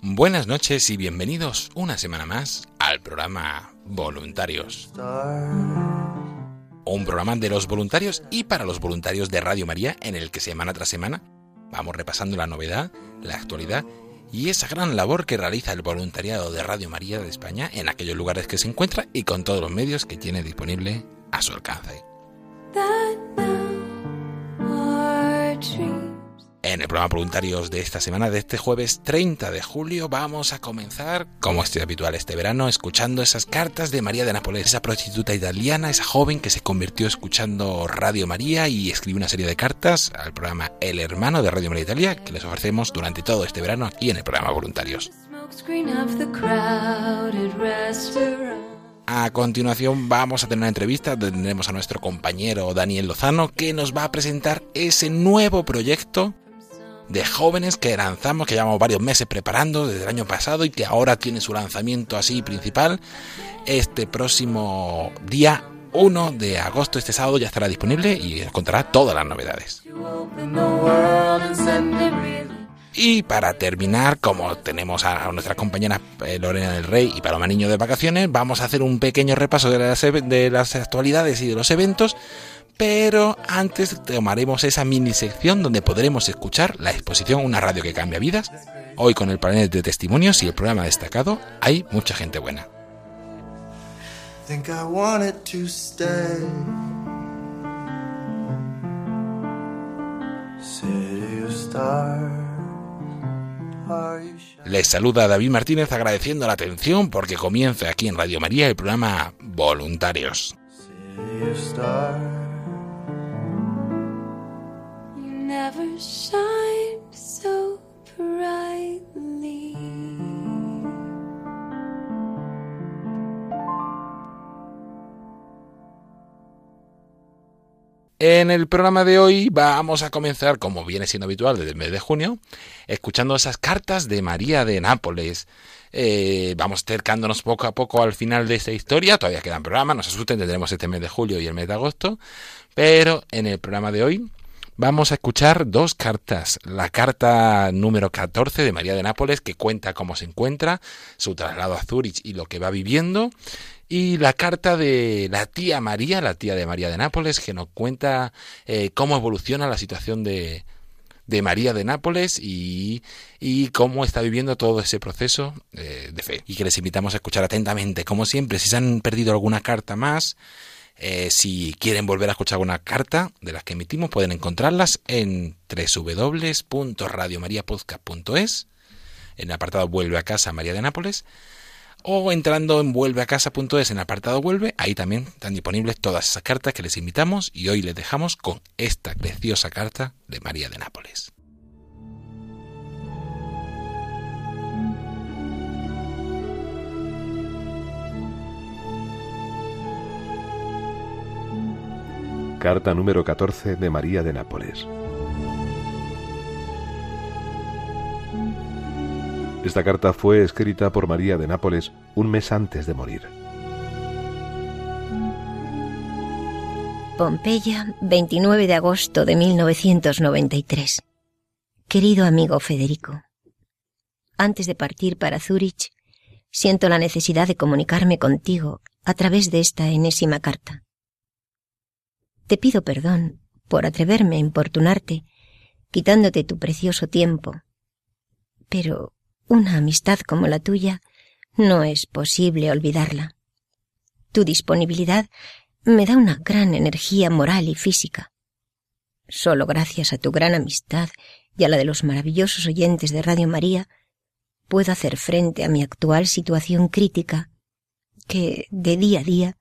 Buenas noches y bienvenidos una semana más al programa Voluntarios. Un programa de los voluntarios y para los voluntarios de Radio María en el que semana tras semana vamos repasando la novedad, la actualidad y esa gran labor que realiza el voluntariado de Radio María de España en aquellos lugares que se encuentra y con todos los medios que tiene disponible a su alcance. En el programa Voluntarios de esta semana, de este jueves 30 de julio, vamos a comenzar, como es habitual este verano, escuchando esas cartas de María de Nápoles, esa prostituta italiana, esa joven que se convirtió escuchando Radio María y escribió una serie de cartas al programa El Hermano de Radio María Italia, que les ofrecemos durante todo este verano aquí en el programa Voluntarios. A continuación vamos a tener una entrevista tendremos a nuestro compañero Daniel Lozano que nos va a presentar ese nuevo proyecto de jóvenes que lanzamos, que llevamos varios meses preparando desde el año pasado y que ahora tiene su lanzamiento así principal este próximo día 1 de agosto, este sábado ya estará disponible y os contará todas las novedades. Y para terminar, como tenemos a nuestra compañera eh, Lorena del Rey y Paloma Niño de vacaciones, vamos a hacer un pequeño repaso de las, de las actualidades y de los eventos, pero antes tomaremos esa mini sección donde podremos escuchar la exposición Una radio que cambia vidas. Hoy con el panel de testimonios y el programa destacado hay mucha gente buena. Les saluda David Martínez agradeciendo la atención porque comienza aquí en Radio María el programa Voluntarios. Never shined so brightly. En el programa de hoy vamos a comenzar, como viene siendo habitual desde el mes de junio, escuchando esas cartas de María de Nápoles. Eh, vamos acercándonos poco a poco al final de esta historia. Todavía quedan programas, no se asusten, tendremos este mes de julio y el mes de agosto. Pero en el programa de hoy vamos a escuchar dos cartas. La carta número 14 de María de Nápoles, que cuenta cómo se encuentra, su traslado a Zúrich y lo que va viviendo. Y la carta de la tía María, la tía de María de Nápoles, que nos cuenta eh, cómo evoluciona la situación de, de María de Nápoles y, y cómo está viviendo todo ese proceso eh, de fe. Y que les invitamos a escuchar atentamente, como siempre, si se han perdido alguna carta más, eh, si quieren volver a escuchar alguna carta de las que emitimos, pueden encontrarlas en www.radiomariapodcast.es, en el apartado Vuelve a casa María de Nápoles, o entrando en vuelveacasa.es en el apartado Vuelve, ahí también están disponibles todas esas cartas que les invitamos y hoy les dejamos con esta preciosa carta de María de Nápoles. Carta número 14 de María de Nápoles. Esta carta fue escrita por María de Nápoles un mes antes de morir. Pompeya, 29 de agosto de 1993. Querido amigo Federico, antes de partir para Zúrich, siento la necesidad de comunicarme contigo a través de esta enésima carta. Te pido perdón por atreverme a importunarte, quitándote tu precioso tiempo. Pero una amistad como la tuya no es posible olvidarla. Tu disponibilidad me da una gran energía moral y física. Solo gracias a tu gran amistad y a la de los maravillosos oyentes de Radio María, puedo hacer frente a mi actual situación crítica, que de día a día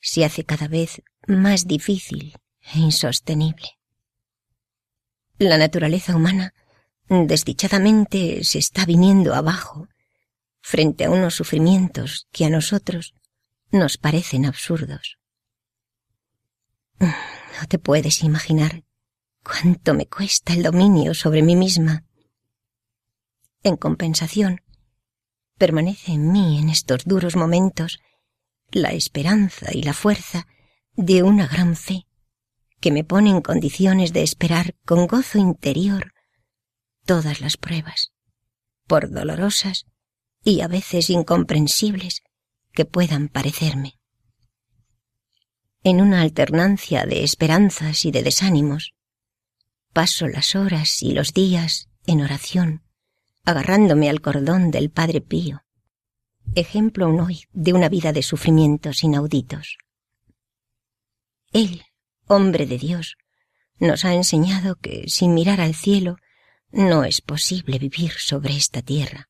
se hace cada vez más difícil e insostenible. La naturaleza humana, desdichadamente, se está viniendo abajo frente a unos sufrimientos que a nosotros nos parecen absurdos. No te puedes imaginar cuánto me cuesta el dominio sobre mí misma. En compensación, permanece en mí en estos duros momentos la esperanza y la fuerza de una gran fe que me pone en condiciones de esperar con gozo interior todas las pruebas, por dolorosas y a veces incomprensibles que puedan parecerme. En una alternancia de esperanzas y de desánimos, paso las horas y los días en oración, agarrándome al cordón del Padre Pío, ejemplo aún hoy de una vida de sufrimientos inauditos. Él, hombre de Dios, nos ha enseñado que sin mirar al cielo no es posible vivir sobre esta tierra.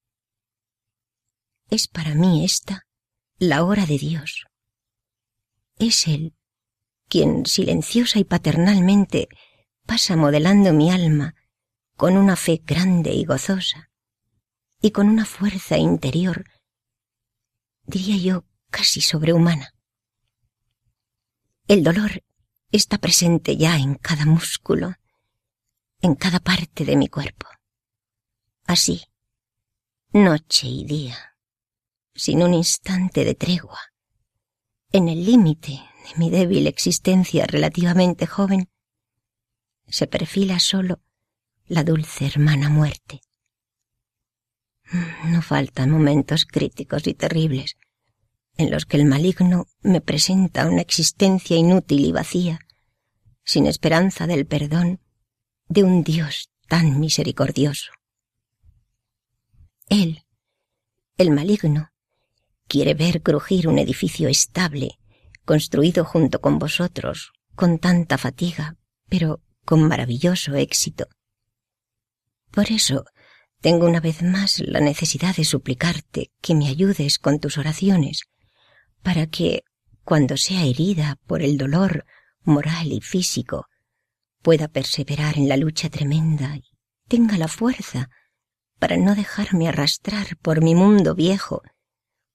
Es para mí esta la hora de Dios. Es Él quien silenciosa y paternalmente pasa modelando mi alma con una fe grande y gozosa y con una fuerza interior, diría yo, casi sobrehumana. El dolor está presente ya en cada músculo, en cada parte de mi cuerpo. Así, noche y día, sin un instante de tregua, en el límite de mi débil existencia relativamente joven, se perfila solo la dulce hermana muerte. No faltan momentos críticos y terribles en los que el maligno me presenta una existencia inútil y vacía, sin esperanza del perdón de un Dios tan misericordioso. Él, el maligno, quiere ver crujir un edificio estable, construido junto con vosotros, con tanta fatiga, pero con maravilloso éxito. Por eso, tengo una vez más la necesidad de suplicarte que me ayudes con tus oraciones, para que, cuando sea herida por el dolor moral y físico, pueda perseverar en la lucha tremenda y tenga la fuerza para no dejarme arrastrar por mi mundo viejo,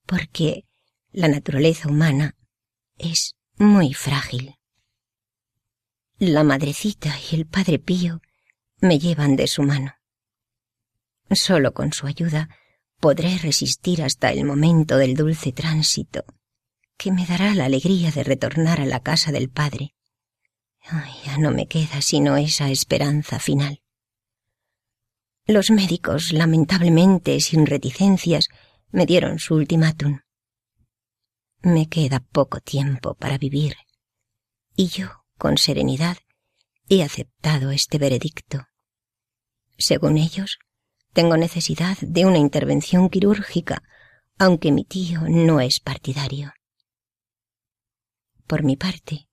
porque la naturaleza humana es muy frágil. La madrecita y el padre Pío me llevan de su mano. Solo con su ayuda podré resistir hasta el momento del dulce tránsito que me dará la alegría de retornar a la casa del Padre. ya no me queda sino esa esperanza final. Los médicos, lamentablemente, sin reticencias, me dieron su ultimátum. Me queda poco tiempo para vivir, y yo, con serenidad, he aceptado este veredicto. Según ellos, tengo necesidad de una intervención quirúrgica, aunque mi tío no es partidario. Por mi parte,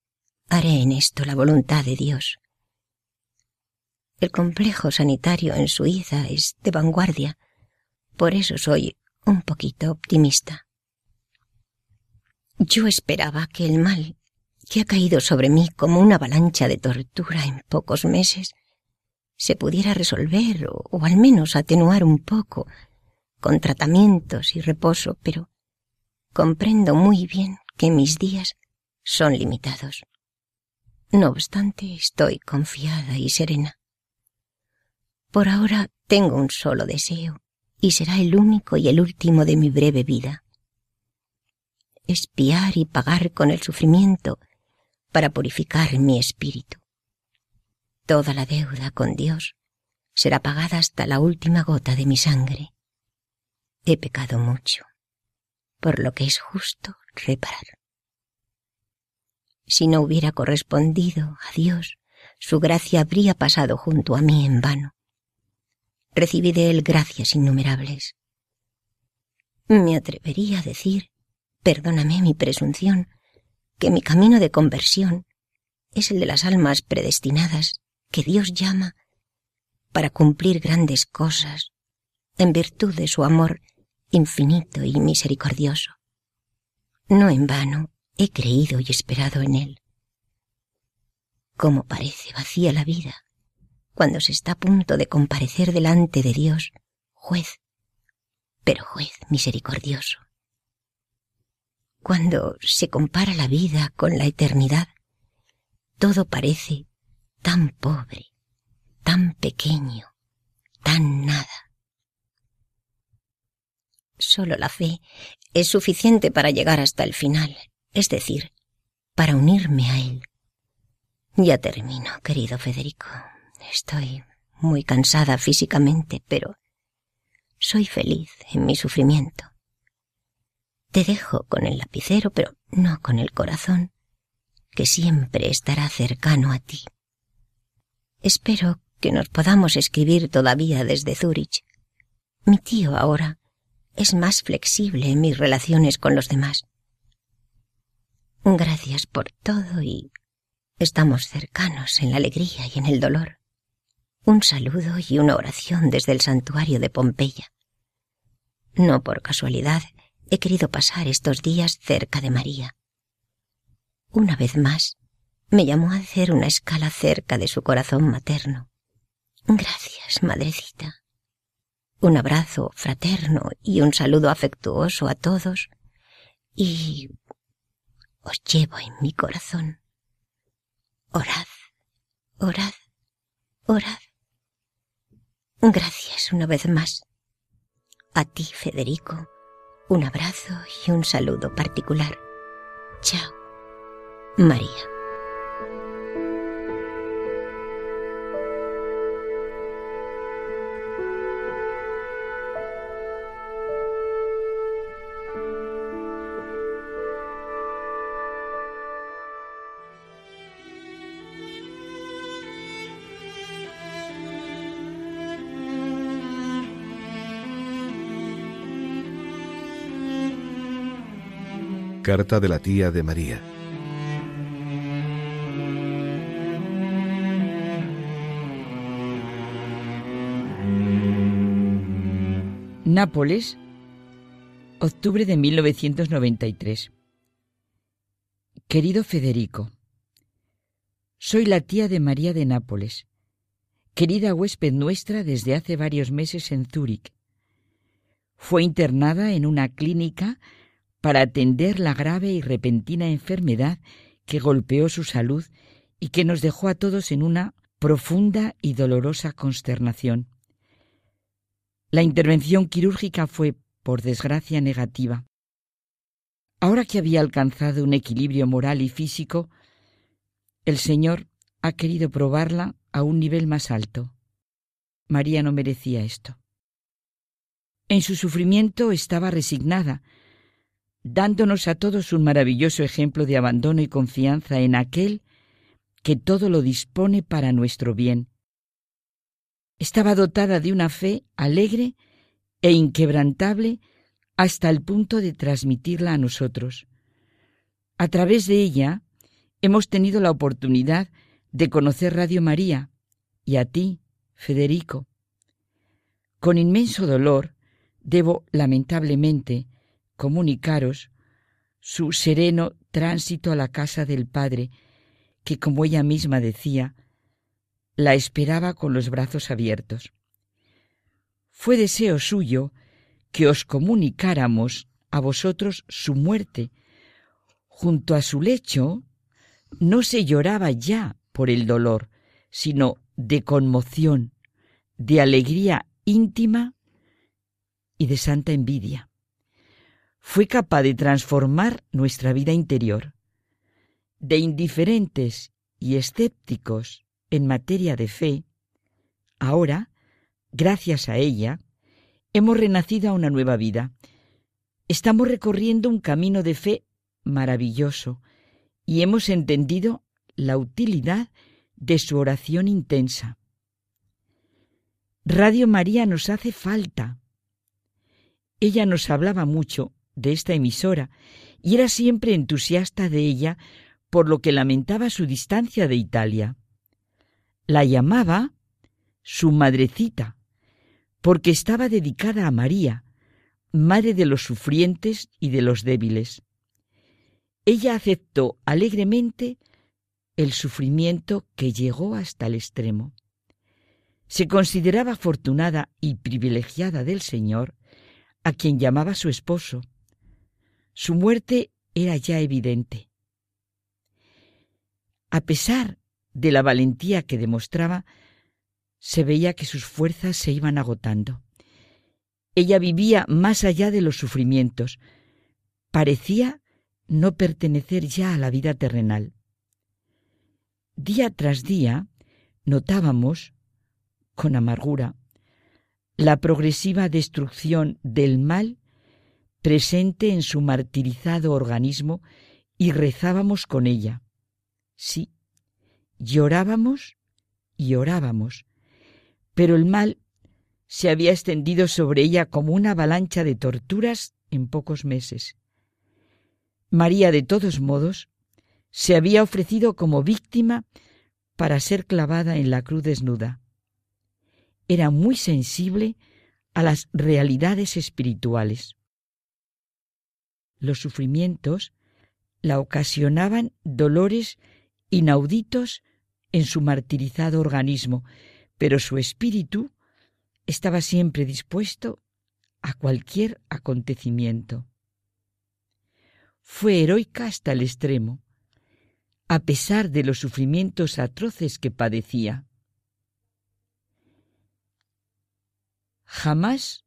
haré en esto la voluntad de Dios. El complejo sanitario en Suiza es de vanguardia, por eso soy un poquito optimista. Yo esperaba que el mal, que ha caído sobre mí como una avalancha de tortura en pocos meses, se pudiera resolver o, al menos atenuar un poco con tratamientos y reposo, pero comprendo muy bien que mis días son limitados. No obstante, estoy confiada y serena. Por ahora tengo un solo deseo, y será el único y el último de mi breve vida. Espiar y pagar con el sufrimiento para purificar mi espíritu. Toda la deuda con Dios será pagada hasta la última gota de mi sangre. He pecado mucho, por lo que es justo reparar. Si no hubiera correspondido a Dios, su gracia habría pasado junto a mí en vano. Recibí de él gracias innumerables. Me atrevería a decir, perdóname mi presunción, que mi camino de conversión es el de las almas predestinadas que Dios llama para cumplir grandes cosas en virtud de su amor infinito y misericordioso. No en vano he creído y esperado en él. ¿Cómo parece vacía la vida cuando se está a punto de comparecer delante de Dios, juez, pero juez misericordioso? Cuando se compara la vida con la eternidad, todo parece tan pobre, tan pequeño, tan nada. Solo la fe es suficiente para llegar hasta el final, es decir, para unirme a Él. Ya termino, querido Federico. Estoy muy cansada físicamente, pero soy feliz en mi sufrimiento. Te dejo con el lapicero, pero no con el corazón, que siempre estará cercano a ti. Espero que nos podamos escribir todavía desde Zúrich. Mi tío ahora es más flexible en mis relaciones con los demás. Gracias por todo y estamos cercanos en la alegría y en el dolor. Un saludo y una oración desde el santuario de Pompeya. No por casualidad he querido pasar estos días cerca de María. Una vez más, me llamó a hacer una escala cerca de su corazón materno. Gracias, madrecita. Un abrazo fraterno y un saludo afectuoso a todos y os llevo en mi corazón. Orad, orad, orad. Gracias una vez más. A ti, Federico, un abrazo y un saludo particular. Chao. María. Carta de la tía de María. Nápoles, octubre de 1993. Querido Federico, soy la tía de María de Nápoles, querida huésped nuestra desde hace varios meses en Zúrich. Fue internada en una clínica para atender la grave y repentina enfermedad que golpeó su salud y que nos dejó a todos en una profunda y dolorosa consternación. La intervención quirúrgica fue, por desgracia, negativa. Ahora que había alcanzado un equilibrio moral y físico, el Señor ha querido probarla a un nivel más alto. María no merecía esto. En su sufrimiento estaba resignada, dándonos a todos un maravilloso ejemplo de abandono y confianza en aquel que todo lo dispone para nuestro bien estaba dotada de una fe alegre e inquebrantable hasta el punto de transmitirla a nosotros. A través de ella hemos tenido la oportunidad de conocer Radio María y a ti, Federico. Con inmenso dolor debo lamentablemente comunicaros su sereno tránsito a la casa del Padre, que como ella misma decía, la esperaba con los brazos abiertos. Fue deseo suyo que os comunicáramos a vosotros su muerte. Junto a su lecho no se lloraba ya por el dolor, sino de conmoción, de alegría íntima y de santa envidia. Fue capaz de transformar nuestra vida interior. De indiferentes y escépticos en materia de fe, ahora, gracias a ella, hemos renacido a una nueva vida. Estamos recorriendo un camino de fe maravilloso y hemos entendido la utilidad de su oración intensa. Radio María nos hace falta. Ella nos hablaba mucho de esta emisora y era siempre entusiasta de ella, por lo que lamentaba su distancia de Italia. La llamaba su madrecita, porque estaba dedicada a María, madre de los sufrientes y de los débiles. Ella aceptó alegremente el sufrimiento que llegó hasta el extremo. Se consideraba afortunada y privilegiada del Señor, a quien llamaba su esposo. Su muerte era ya evidente. A pesar de la valentía que demostraba, se veía que sus fuerzas se iban agotando. Ella vivía más allá de los sufrimientos. Parecía no pertenecer ya a la vida terrenal. Día tras día notábamos, con amargura, la progresiva destrucción del mal presente en su martirizado organismo y rezábamos con ella. Sí, llorábamos y orábamos, pero el mal se había extendido sobre ella como una avalancha de torturas en pocos meses. María, de todos modos, se había ofrecido como víctima para ser clavada en la cruz desnuda. Era muy sensible a las realidades espirituales. Los sufrimientos la ocasionaban dolores inauditos en su martirizado organismo, pero su espíritu estaba siempre dispuesto a cualquier acontecimiento. Fue heroica hasta el extremo, a pesar de los sufrimientos atroces que padecía. Jamás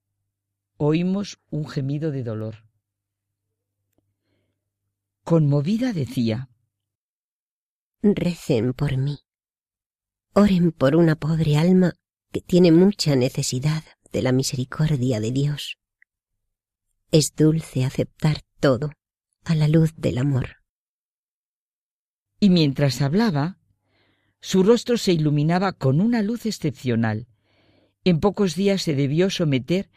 oímos un gemido de dolor. Conmovida decía, Recen por mí. Oren por una pobre alma que tiene mucha necesidad de la misericordia de Dios. Es dulce aceptar todo a la luz del amor. Y mientras hablaba, su rostro se iluminaba con una luz excepcional. En pocos días se debió someter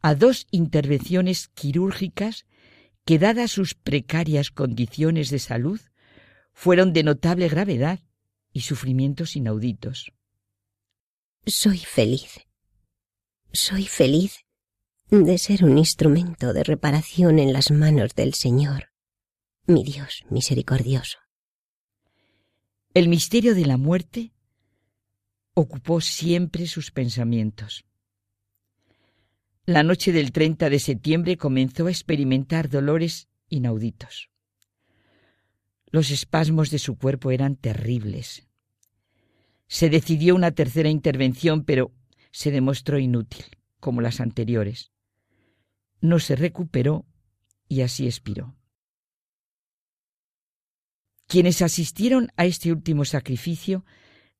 a dos intervenciones quirúrgicas que, dadas sus precarias condiciones de salud, fueron de notable gravedad y sufrimientos inauditos. Soy feliz. Soy feliz de ser un instrumento de reparación en las manos del Señor, mi Dios misericordioso. El misterio de la muerte ocupó siempre sus pensamientos. La noche del 30 de septiembre comenzó a experimentar dolores inauditos. Los espasmos de su cuerpo eran terribles. Se decidió una tercera intervención, pero se demostró inútil, como las anteriores. No se recuperó y así expiró. Quienes asistieron a este último sacrificio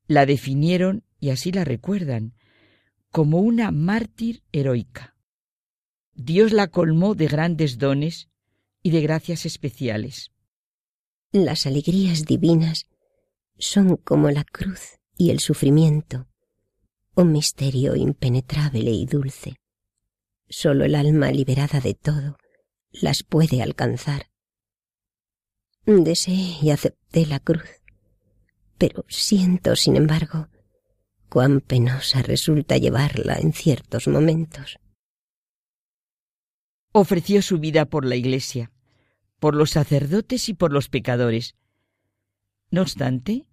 la definieron, y así la recuerdan, como una mártir heroica. Dios la colmó de grandes dones y de gracias especiales. Las alegrías divinas son como la cruz y el sufrimiento, un misterio impenetrable y dulce. Solo el alma liberada de todo las puede alcanzar. Deseé y acepté la cruz, pero siento, sin embargo, cuán penosa resulta llevarla en ciertos momentos. Ofreció su vida por la Iglesia, por los sacerdotes y por los pecadores. No obstante,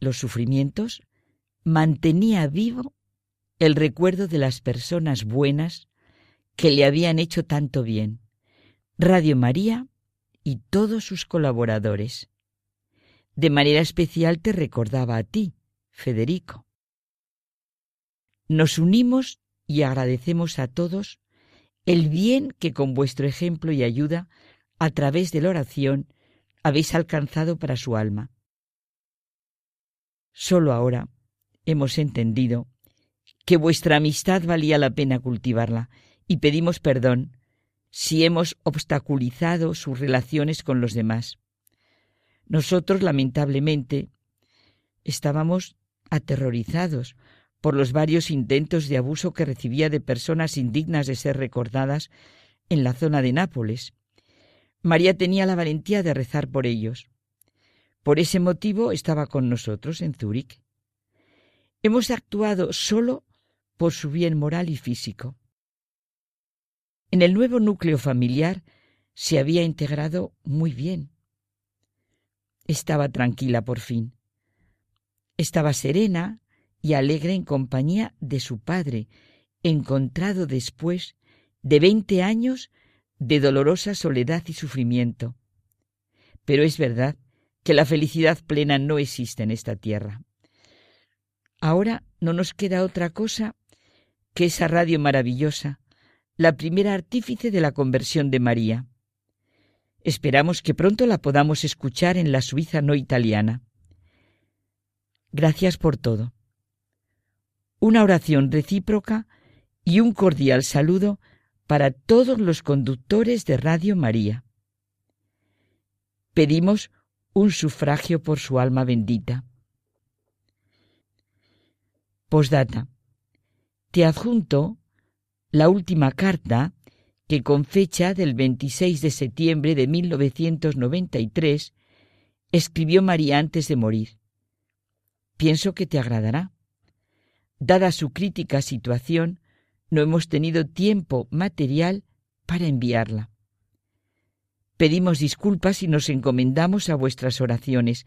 los sufrimientos, mantenía vivo el recuerdo de las personas buenas que le habían hecho tanto bien, Radio María y todos sus colaboradores. De manera especial te recordaba a ti, Federico. Nos unimos y agradecemos a todos el bien que con vuestro ejemplo y ayuda, a través de la oración, habéis alcanzado para su alma. Solo ahora hemos entendido que vuestra amistad valía la pena cultivarla y pedimos perdón si hemos obstaculizado sus relaciones con los demás. Nosotros, lamentablemente, estábamos aterrorizados por los varios intentos de abuso que recibía de personas indignas de ser recordadas en la zona de Nápoles. María tenía la valentía de rezar por ellos. Por ese motivo estaba con nosotros en Zúrich. Hemos actuado solo por su bien moral y físico. En el nuevo núcleo familiar se había integrado muy bien. Estaba tranquila por fin. Estaba serena y alegre en compañía de su padre, encontrado después de veinte años de dolorosa soledad y sufrimiento. Pero es verdad que la felicidad plena no existe en esta tierra. Ahora no nos queda otra cosa que esa radio maravillosa, la primera artífice de la conversión de María. Esperamos que pronto la podamos escuchar en la Suiza no italiana. Gracias por todo. Una oración recíproca y un cordial saludo para todos los conductores de Radio María. Pedimos un sufragio por su alma bendita. Postdata. Te adjunto la última carta que con fecha del 26 de septiembre de 1993 escribió María antes de morir. Pienso que te agradará. Dada su crítica situación, no hemos tenido tiempo material para enviarla. Pedimos disculpas y nos encomendamos a vuestras oraciones.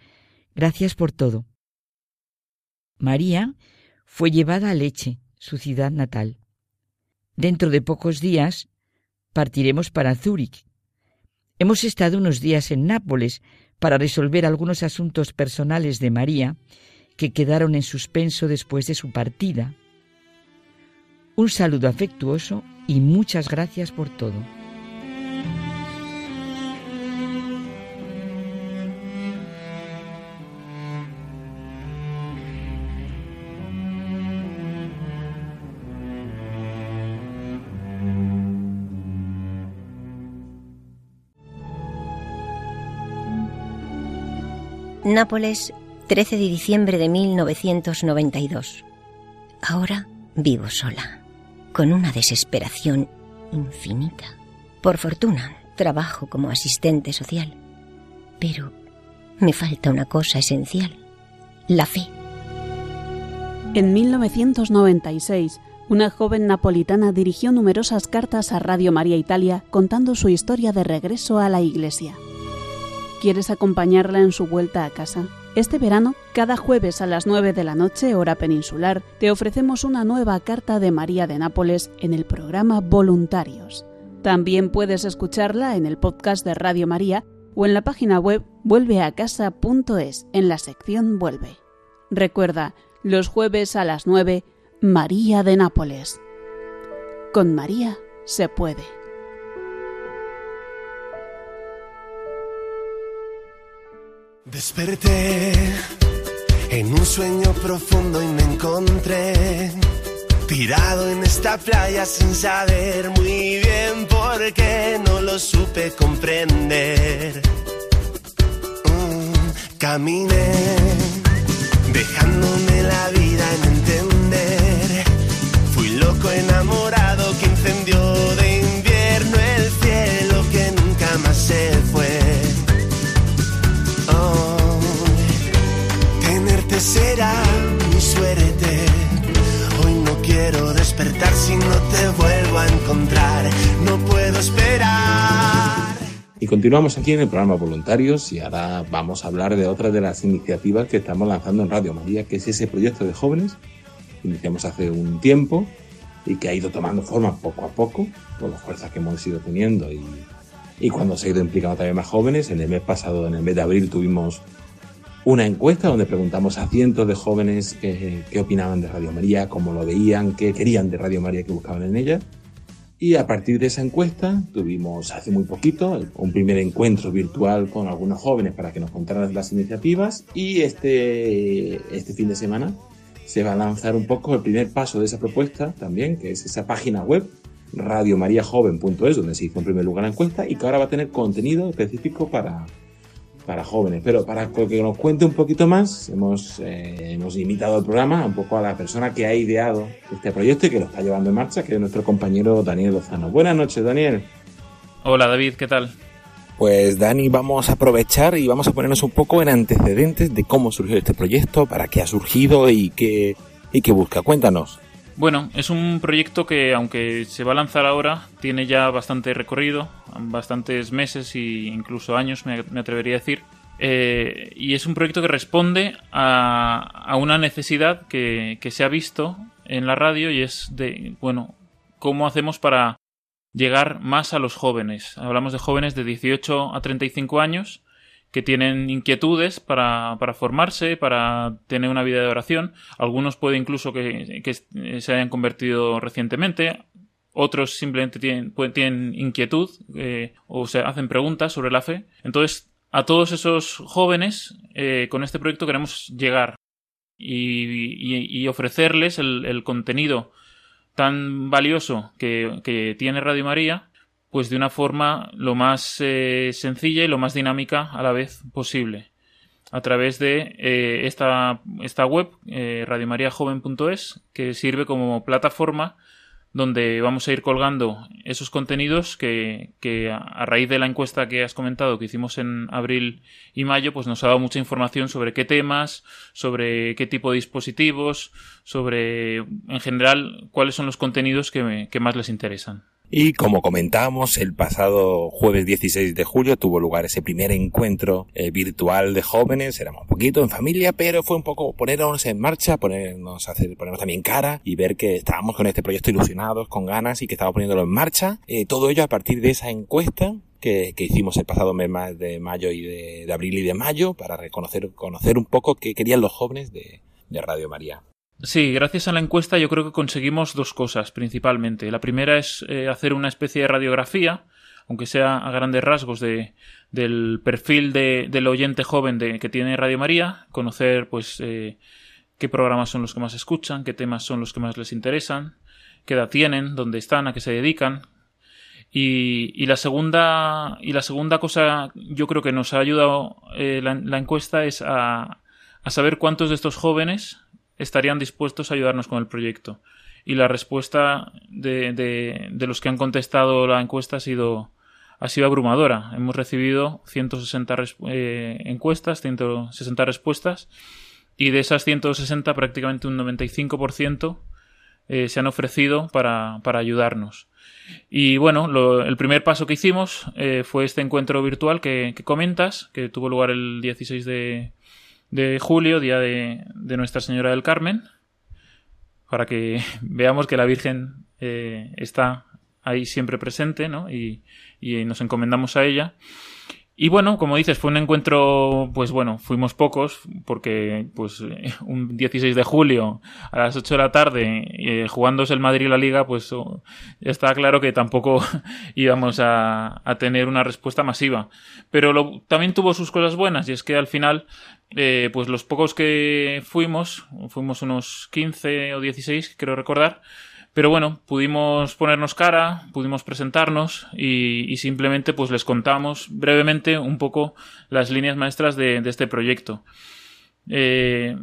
Gracias por todo. María fue llevada a Leche, su ciudad natal. Dentro de pocos días partiremos para Zúrich. Hemos estado unos días en Nápoles para resolver algunos asuntos personales de María que quedaron en suspenso después de su partida. Un saludo afectuoso y muchas gracias por todo. Nápoles, 13 de diciembre de 1992. Ahora vivo sola, con una desesperación infinita. Por fortuna, trabajo como asistente social. Pero me falta una cosa esencial, la fe. En 1996, una joven napolitana dirigió numerosas cartas a Radio María Italia contando su historia de regreso a la iglesia. ¿Quieres acompañarla en su vuelta a casa? Este verano, cada jueves a las 9 de la noche, hora peninsular, te ofrecemos una nueva carta de María de Nápoles en el programa Voluntarios. También puedes escucharla en el podcast de Radio María o en la página web vuelveacasa.es en la sección Vuelve. Recuerda, los jueves a las 9, María de Nápoles. Con María se puede. Desperté en un sueño profundo y me encontré tirado en esta playa sin saber muy bien por qué no lo supe comprender. Mm, caminé dejándome la vida en entender. Fui loco enamorado que incendió de invierno el cielo que nunca más se fue. Encontrar. No puedo esperar. Y continuamos aquí en el programa Voluntarios y ahora vamos a hablar de otra de las iniciativas que estamos lanzando en Radio María, que es ese proyecto de jóvenes que iniciamos hace un tiempo y que ha ido tomando forma poco a poco por las fuerzas que hemos ido teniendo y, y cuando se ha ido implicando también más jóvenes. En el mes pasado, en el mes de abril, tuvimos una encuesta donde preguntamos a cientos de jóvenes qué opinaban de Radio María, cómo lo veían, qué querían de Radio María, qué buscaban en ella. Y a partir de esa encuesta tuvimos hace muy poquito un primer encuentro virtual con algunos jóvenes para que nos contaran las iniciativas. Y este, este fin de semana se va a lanzar un poco el primer paso de esa propuesta también, que es esa página web radiomariajoven.es, donde se hizo en primer lugar la encuesta, y que ahora va a tener contenido específico para, para jóvenes. Pero para que nos cuente un poquito más, hemos, eh, hemos invitado al programa un poco a la persona que ha ideado este proyecto y que lo está llevando en marcha, que es nuestro compañero Daniel Lozano. Buenas noches, Daniel. Hola, David, ¿qué tal? Pues Dani, vamos a aprovechar y vamos a ponernos un poco en antecedentes de cómo surgió este proyecto, para qué ha surgido y qué, y qué busca. Cuéntanos. Bueno, es un proyecto que, aunque se va a lanzar ahora, tiene ya bastante recorrido, bastantes meses e incluso años, me, atrevería a decir. Eh, y es un proyecto que responde a, una necesidad que, se ha visto en la radio y es de, bueno, cómo hacemos para llegar más a los jóvenes. Hablamos de jóvenes de 18 a 35 años que tienen inquietudes para, para, formarse, para tener una vida de oración. Algunos puede incluso que, se hayan convertido recientemente. Otros simplemente tienen, inquietud eh, o se hacen preguntas sobre la fe. Entonces, a todos esos jóvenes, eh, con este proyecto queremos llegar y, ofrecerles el, contenido tan valioso que, que tiene Radio María pues de una forma lo más eh, sencilla y lo más dinámica a la vez posible a través de eh, esta, esta web eh, radiomariajoven.es que sirve como plataforma donde vamos a ir colgando esos contenidos que, que, a raíz de la encuesta que has comentado que hicimos en abril y mayo pues nos ha dado mucha información sobre qué temas, sobre qué tipo de dispositivos, sobre en general cuáles son los contenidos que, que más les interesan. Y como comentábamos, el pasado jueves 16 de julio tuvo lugar ese primer encuentro eh, virtual de jóvenes, éramos un poquito en familia, pero fue un poco ponernos en marcha, ponernos hacer, ponernos también cara y ver que estábamos con este proyecto ilusionados, con ganas y que estábamos poniéndolo en marcha. Eh, todo ello a partir de esa encuesta que, que, hicimos el pasado mes de mayo y de, de, abril y de mayo para reconocer, conocer un poco qué querían los jóvenes de, de Radio María. Sí, gracias a la encuesta yo creo que conseguimos dos cosas principalmente. La primera es eh, hacer una especie de radiografía, aunque sea a grandes rasgos, de, del perfil de, del oyente joven de, que tiene Radio María, conocer pues eh, qué programas son los que más escuchan, qué temas son los que más les interesan, qué edad tienen, dónde están, a qué se dedican. Y, y la segunda y la segunda cosa yo creo que nos ha ayudado eh, la, la encuesta es a, a saber cuántos de estos jóvenes estarían dispuestos a ayudarnos con el proyecto. Y la respuesta de, de, los que han contestado la encuesta ha sido, ha sido abrumadora. Hemos recibido 160 eh, encuestas, 160 respuestas, y de esas 160 prácticamente un 95% eh, se han ofrecido para, para ayudarnos. Y bueno, lo, el primer paso que hicimos eh, fue este encuentro virtual que, que, comentas, que tuvo lugar el 16 de, de julio, día de, de Nuestra Señora del Carmen, para que veamos que la Virgen eh, está ahí siempre presente, ¿no? Y, y nos encomendamos a ella. Y bueno, como dices, fue un encuentro, pues bueno, fuimos pocos, porque pues un 16 de julio a las 8 de la tarde, eh, jugándose el Madrid y la Liga, pues oh, está claro que tampoco íbamos a, a, tener una respuesta masiva. Pero lo, también tuvo sus cosas buenas, y es que al final, eh, pues los pocos que fuimos, fuimos unos 15 o 16, creo recordar, pero bueno, pudimos ponernos cara, pudimos presentarnos y, simplemente pues les contamos brevemente un poco las líneas maestras de, este proyecto. Eh,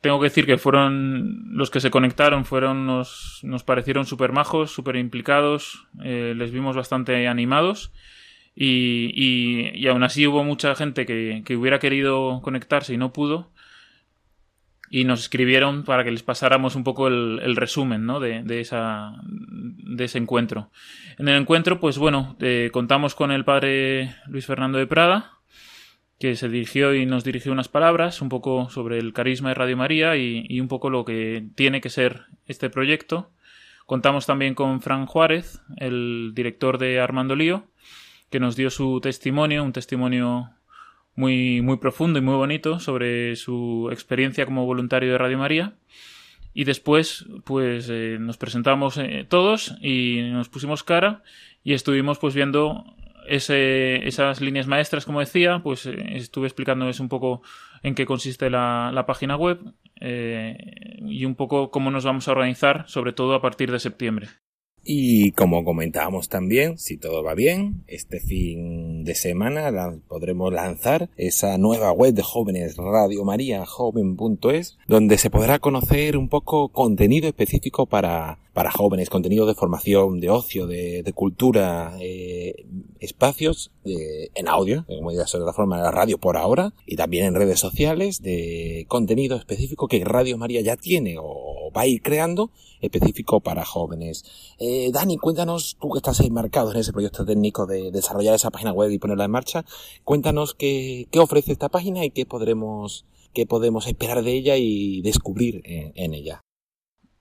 tengo que decir que fueron los que se conectaron, fueron nos, nos parecieron súper majos, súper implicados, eh, les vimos bastante animados y, y, y, aún así hubo mucha gente que, que hubiera querido conectarse y no pudo y nos escribieron para que les pasáramos un poco el, resumen ¿no? de, de, esa, de ese encuentro. En el encuentro, pues bueno, eh, contamos con el padre Luis Fernando de Prada, que se dirigió y nos dirigió unas palabras un poco sobre el carisma de Radio María y, y un poco lo que tiene que ser este proyecto. Contamos también con Fran Juárez, el director de Armando Lío, que nos dio su testimonio, un testimonio muy, muy profundo y muy bonito sobre su experiencia como voluntario de Radio María. Y después, pues eh, nos presentamos eh, todos y nos pusimos cara y estuvimos pues viendo ese, esas líneas maestras, como decía, pues eh, estuve explicándoles un poco en qué consiste la, la página web y un poco cómo nos vamos a organizar, sobre todo a partir de septiembre. Y como comentábamos también, si todo va bien, este fin de semana podremos lanzar esa nueva web de jóvenes Radio María joven.es, donde se podrá conocer un poco contenido específico para, para jóvenes, contenido de formación, de ocio, de, de cultura, eh, espacios en audio, como ya de la forma de la radio por ahora, y también en redes sociales de contenido específico que Radio María ya tiene o va a ir creando específico para jóvenes. Eh, Dani, cuéntanos, tú que estás enmarcado en ese proyecto técnico de desarrollar esa página web y ponerla en marcha, cuéntanos qué, qué ofrece esta página y qué podremos, qué podemos esperar de ella y descubrir en, ella.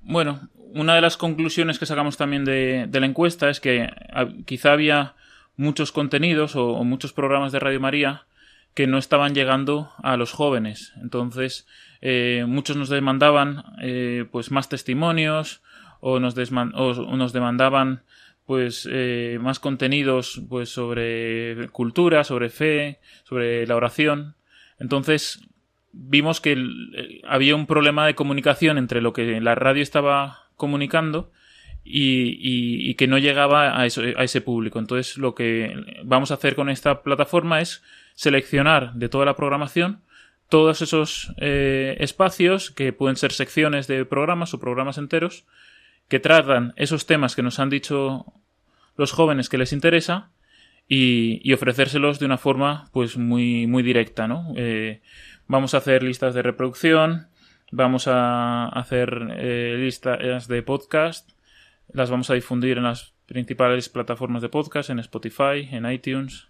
Bueno, una de las conclusiones que sacamos también de, la encuesta es que ah, quizá había muchos contenidos o, muchos programas de Radio María que no estaban llegando a los jóvenes. Entonces, eh, muchos nos demandaban eh, pues más testimonios o nos, nos demandaban pues eh, más contenidos pues sobre cultura, sobre fe, sobre la oración. Entonces vimos que había un problema de comunicación entre lo que la radio estaba comunicando y, que no llegaba a, eso, a, ese público. Entonces lo que vamos a hacer con esta plataforma es seleccionar de toda la programación todos esos eh, espacios que pueden ser secciones de programas o programas enteros que tratan esos temas que nos han dicho los jóvenes que les interesa y, ofrecérselos de una forma pues muy muy directa no eh, vamos a hacer listas de reproducción vamos a hacer eh, listas de podcast las vamos a difundir en las principales plataformas de podcast en Spotify en iTunes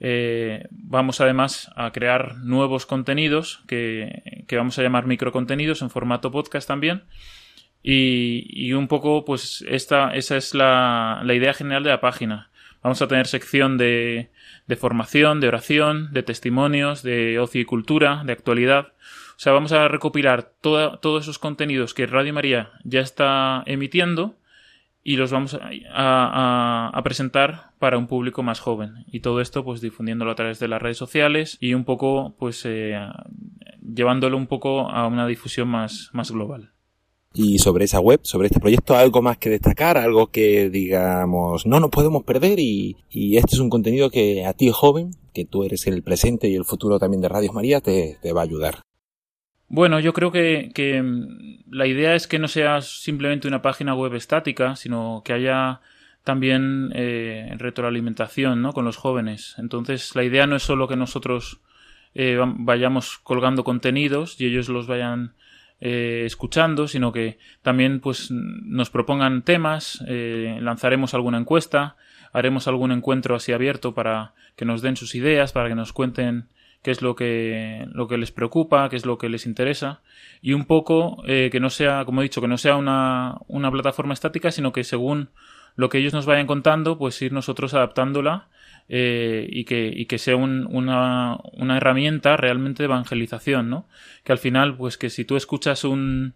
eh, vamos además a crear nuevos contenidos que, vamos a llamar microcontenidos en formato podcast también. Y, un poco, pues, esta, esa es la, la, idea general de la página. Vamos a tener sección de, de formación, de oración, de testimonios, de ocio y cultura, de actualidad. O sea, vamos a recopilar todos esos contenidos que Radio María ya está emitiendo y los vamos a, presentar para un público más joven y todo esto pues difundiéndolo a través de las redes sociales y un poco pues eh, llevándolo un poco a una difusión más, más global. Y sobre esa web, sobre este proyecto, algo más que destacar, algo que digamos no nos podemos perder y, y este es un contenido que a ti joven, que tú eres el presente y el futuro también de Radio María, te, te va a ayudar. Bueno, yo creo que, mm, la idea es que no sea simplemente una página web estática, sino que haya también eh, retroalimentación ¿no? con los jóvenes. Entonces, la idea no es solo que nosotros eh, vayamos colgando contenidos y ellos los vayan eh, escuchando, sino que también pues nos propongan temas, eh, lanzaremos alguna encuesta, haremos algún encuentro así abierto para que nos den sus ideas, para que nos cuenten qué es lo que, lo que les preocupa, qué es lo que les interesa, y un poco eh, que no sea, como he dicho, que no sea una, una plataforma estática, sino que según lo que ellos nos vayan contando, pues ir nosotros adaptándola eh, y, que, y que sea un, una, una herramienta realmente de evangelización, ¿no? Que al final, pues que si tú escuchas un,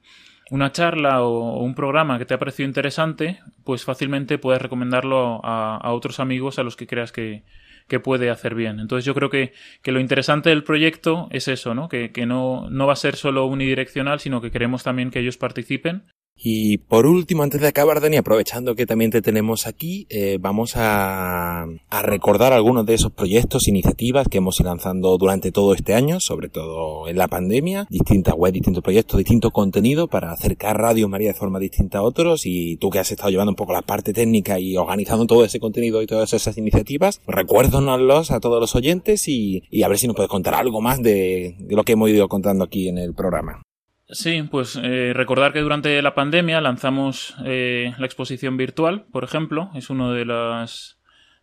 una charla o, un programa que te ha parecido interesante, pues fácilmente puedes recomendarlo a, a otros amigos a los que creas que, que puede hacer bien. Entonces yo creo que, que lo interesante del proyecto es eso, ¿no? Que, que no, no va a ser solo unidireccional, sino que queremos también que ellos participen y por último, antes de acabar, Dani, aprovechando que también te tenemos aquí, eh, vamos a, recordar algunos de esos proyectos, iniciativas que hemos ido lanzando durante todo este año, sobre todo en la pandemia, distintas webs, distintos proyectos, distintos contenidos para acercar Radio María de forma distinta a otros y tú que has estado llevando un poco la parte técnica y organizando todo ese contenido y todas esas iniciativas, recuérdanoslos a todos los oyentes y, y a ver si nos puedes contar algo más de, de lo que hemos ido contando aquí en el programa. Sí, pues eh, recordar que durante la pandemia lanzamos eh, la exposición virtual, por ejemplo, es una de las,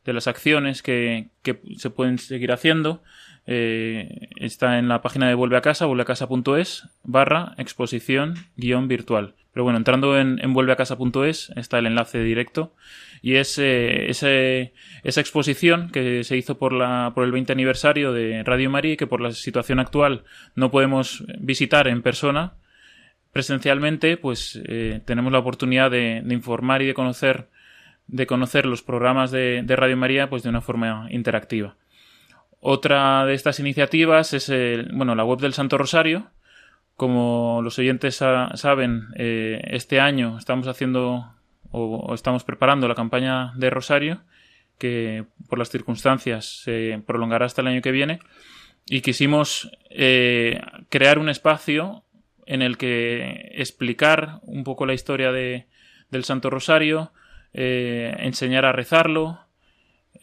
de las acciones que, que se pueden seguir haciendo. Eh, está en la página de Vuelve a Casa, vuelveacasa.es, barra exposición guion virtual. Pero bueno, entrando en, en vuelveacasa.es está el enlace directo y es eh, esa exposición que se hizo por, la, por el 20 aniversario de Radio María y que por la situación actual no podemos visitar en persona presencialmente, pues eh, tenemos la oportunidad de, informar y de conocer, de conocer los programas de, Radio María pues de una forma interactiva. Otra de estas iniciativas es bueno, la web del Santo Rosario. Como los oyentes saben, eh, este año estamos haciendo o, estamos preparando la campaña de Rosario, que por las circunstancias se prolongará hasta el año que viene, y quisimos eh, crear un espacio en el que explicar un poco la historia de, del Santo Rosario, eh, enseñar a rezarlo.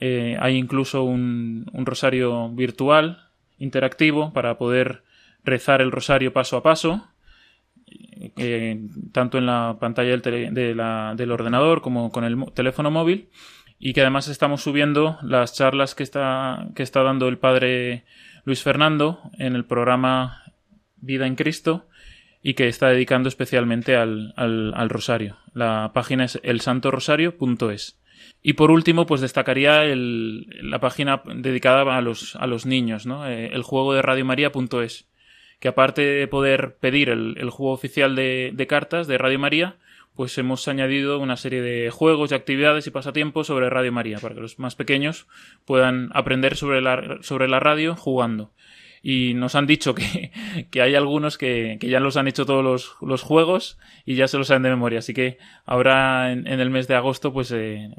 Eh, hay incluso un, rosario virtual, interactivo, para poder rezar el rosario paso a paso, eh, tanto en la pantalla del, ordenador como con el teléfono móvil y que además estamos subiendo las charlas que está, que está dando el padre Luis Fernando en el programa Vida en Cristo y que está dedicando especialmente al, al, rosario. La página es elsantorosario.es. Y por último, pues destacaría el, la página dedicada a los, a los niños, ¿no? Eh, el juego de radiomaria.es, que aparte de poder pedir el, juego oficial de, de, cartas de Radio María, pues hemos añadido una serie de juegos y actividades y pasatiempos sobre Radio María, para que los más pequeños puedan aprender sobre la, sobre la radio jugando y nos han dicho que, que hay algunos que, que, ya los han hecho todos los, los, juegos y ya se los saben de memoria. Así que ahora en, el mes de agosto pues eh,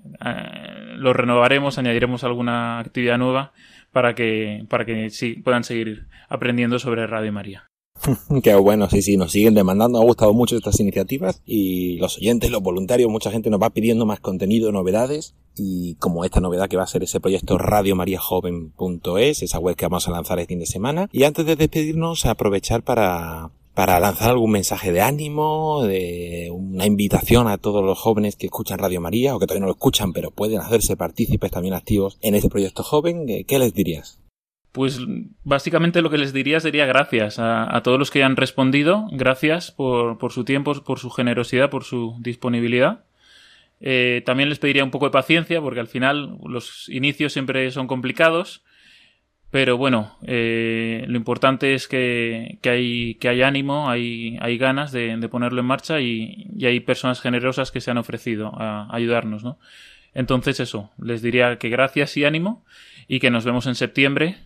los renovaremos, añadiremos alguna actividad nueva para que, para que sí, puedan seguir aprendiendo sobre Radio María. Qué bueno, sí, sí, nos siguen demandando, ha gustado mucho estas iniciativas y los oyentes, los voluntarios, mucha gente nos va pidiendo más contenido, novedades y como esta novedad que va a ser ese proyecto radiomariajoven.es, esa web que vamos a lanzar el fin de semana. Y antes de despedirnos, aprovechar para, para lanzar algún mensaje de ánimo, de una invitación a todos los jóvenes que escuchan Radio María o que todavía no lo escuchan, pero pueden hacerse partícipes también activos en este proyecto joven. ¿Qué les dirías? Pues básicamente lo que les diría sería gracias a, todos los que han respondido, gracias por, por, su tiempo, por su generosidad, por su disponibilidad. Eh, también les pediría un poco de paciencia porque al final los inicios siempre son complicados, pero bueno, eh, lo importante es que, que, hay, que hay ánimo, hay, hay ganas de, de ponerlo en marcha y, y, hay personas generosas que se han ofrecido a, a ayudarnos, ¿no? Entonces eso, les diría que gracias y ánimo y que nos vemos en septiembre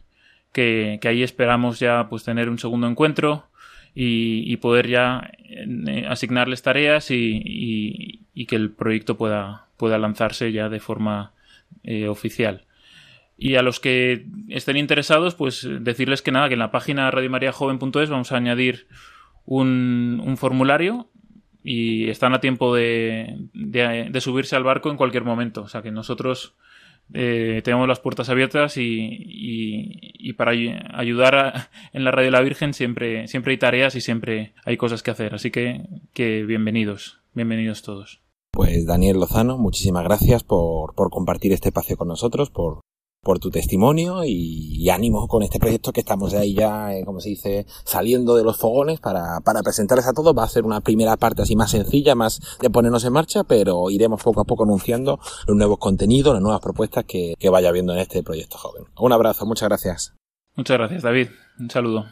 que, ahí esperamos ya pues tener un segundo encuentro y, poder ya eh, asignarles tareas y, y, y, que el proyecto pueda, pueda lanzarse ya de forma eh, oficial. Y a los que estén interesados, pues decirles que nada, que en la página radiomariajoven.es vamos a añadir un, un formulario y están a tiempo de, de, de, subirse al barco en cualquier momento. O sea que nosotros eh, tenemos las puertas abiertas y, y, para ayudar en la Radio de la Virgen siempre, siempre hay tareas y siempre hay cosas que hacer. Así que, que bienvenidos, bienvenidos todos. Pues Daniel Lozano, muchísimas gracias por, por compartir este espacio con nosotros, por, por tu testimonio y, y, ánimo con este proyecto que estamos ahí ya, eh, como se dice, saliendo de los fogones para, para presentarles a todos. Va a ser una primera parte así más sencilla, más de ponernos en marcha, pero iremos poco a poco anunciando los nuevos contenidos, las nuevas propuestas que, que vaya viendo en este proyecto joven. Un abrazo, muchas gracias. Muchas gracias, David. Un saludo.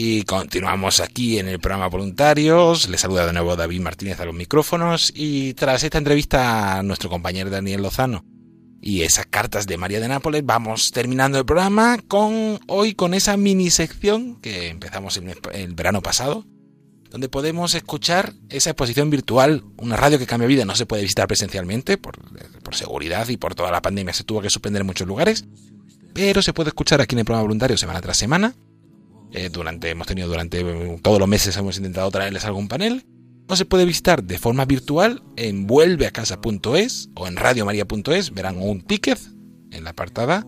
Y continuamos aquí en el programa Voluntarios. Les saluda de nuevo David Martínez a los micrófonos. Y tras esta entrevista a nuestro compañero Daniel Lozano y esas cartas de María de Nápoles, vamos terminando el programa con hoy con esa mini sección que empezamos el, el verano pasado, donde podemos escuchar esa exposición virtual, una radio que cambia vida, no se puede visitar presencialmente por, por seguridad y por toda la pandemia se tuvo que suspender en muchos lugares, pero se puede escuchar aquí en el programa voluntario semana tras semana eh, durante, hemos tenido durante todos los meses hemos intentado traerles algún panel. O se puede visitar de forma virtual en vuelveacasa.es o en radiomaria.es. Verán un ticket en la apartada.